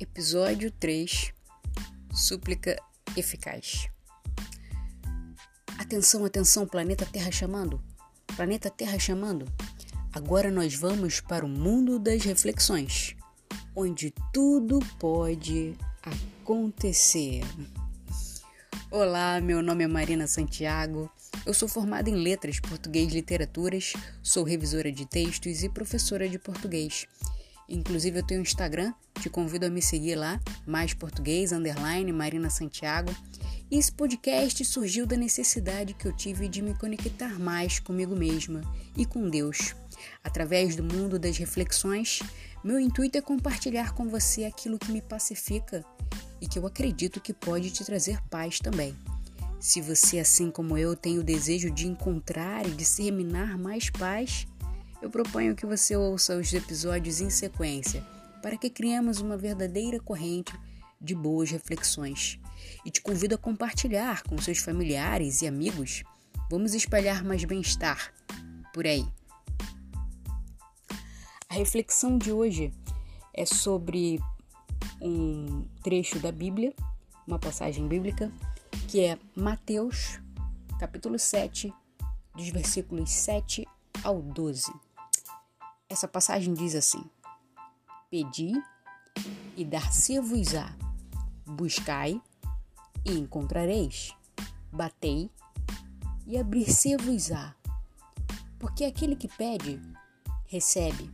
Episódio 3 Súplica Eficaz. Atenção, atenção, planeta Terra chamando. Planeta Terra chamando. Agora nós vamos para o mundo das reflexões, onde tudo pode acontecer. Olá, meu nome é Marina Santiago. Eu sou formada em Letras, Português e Literaturas, sou revisora de textos e professora de português. Inclusive eu tenho um Instagram, te convido a me seguir lá, mais português, underline, Marina Santiago. E esse podcast surgiu da necessidade que eu tive de me conectar mais comigo mesma e com Deus. Através do mundo das reflexões, meu intuito é compartilhar com você aquilo que me pacifica e que eu acredito que pode te trazer paz também. Se você, assim como eu, tem o desejo de encontrar e disseminar mais paz, eu proponho que você ouça os episódios em sequência para que criemos uma verdadeira corrente de boas reflexões. E te convido a compartilhar com seus familiares e amigos. Vamos espalhar mais bem-estar por aí. A reflexão de hoje é sobre um trecho da Bíblia, uma passagem bíblica, que é Mateus, capítulo 7, dos versículos 7 ao 12. Essa passagem diz assim: Pedi e dar-se-vos-á, buscai e encontrareis, batei e abrir-se-vos-á. Porque aquele que pede, recebe,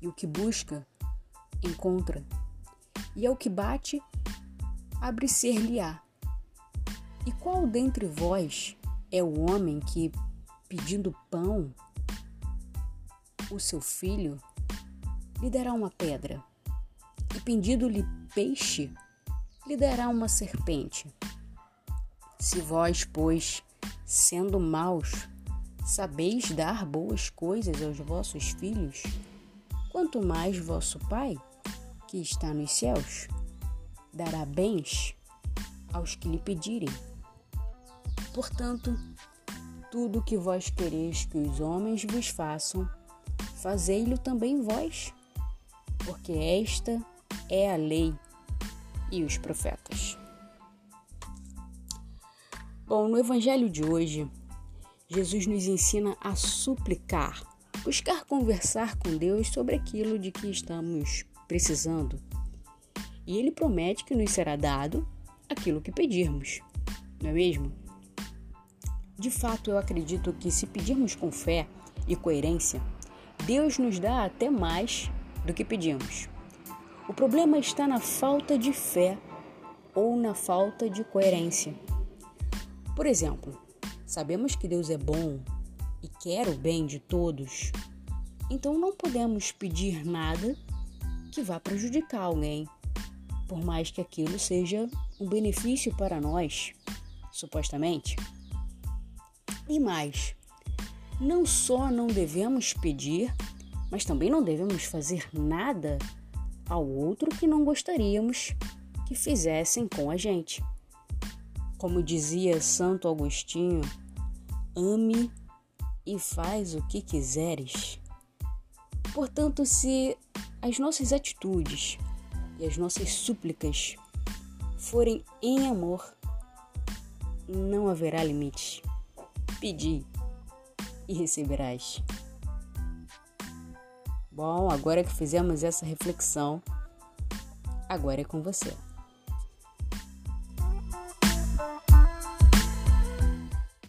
e o que busca, encontra, e ao que bate, abre-ser-lhe-á. E qual dentre vós é o homem que, pedindo pão, o seu filho, lhe dará uma pedra, e pedindo-lhe peixe, lhe dará uma serpente. Se vós, pois, sendo maus, sabeis dar boas coisas aos vossos filhos, quanto mais vosso Pai, que está nos céus, dará bens aos que lhe pedirem. Portanto, tudo o que vós quereis que os homens vos façam, fazei-lo também vós, porque esta é a lei e os profetas. Bom, no evangelho de hoje, Jesus nos ensina a suplicar, buscar conversar com Deus sobre aquilo de que estamos precisando. E ele promete que nos será dado aquilo que pedirmos, não é mesmo? De fato, eu acredito que se pedirmos com fé e coerência, Deus nos dá até mais do que pedimos. O problema está na falta de fé ou na falta de coerência. Por exemplo, sabemos que Deus é bom e quer o bem de todos, então não podemos pedir nada que vá prejudicar alguém, por mais que aquilo seja um benefício para nós, supostamente. E mais, não só não devemos pedir, mas também não devemos fazer nada ao outro que não gostaríamos que fizessem com a gente. Como dizia Santo Agostinho, ame e faz o que quiseres. Portanto, se as nossas atitudes e as nossas súplicas forem em amor, não haverá limites. Pedir e receberás. Bom, agora que fizemos essa reflexão, agora é com você.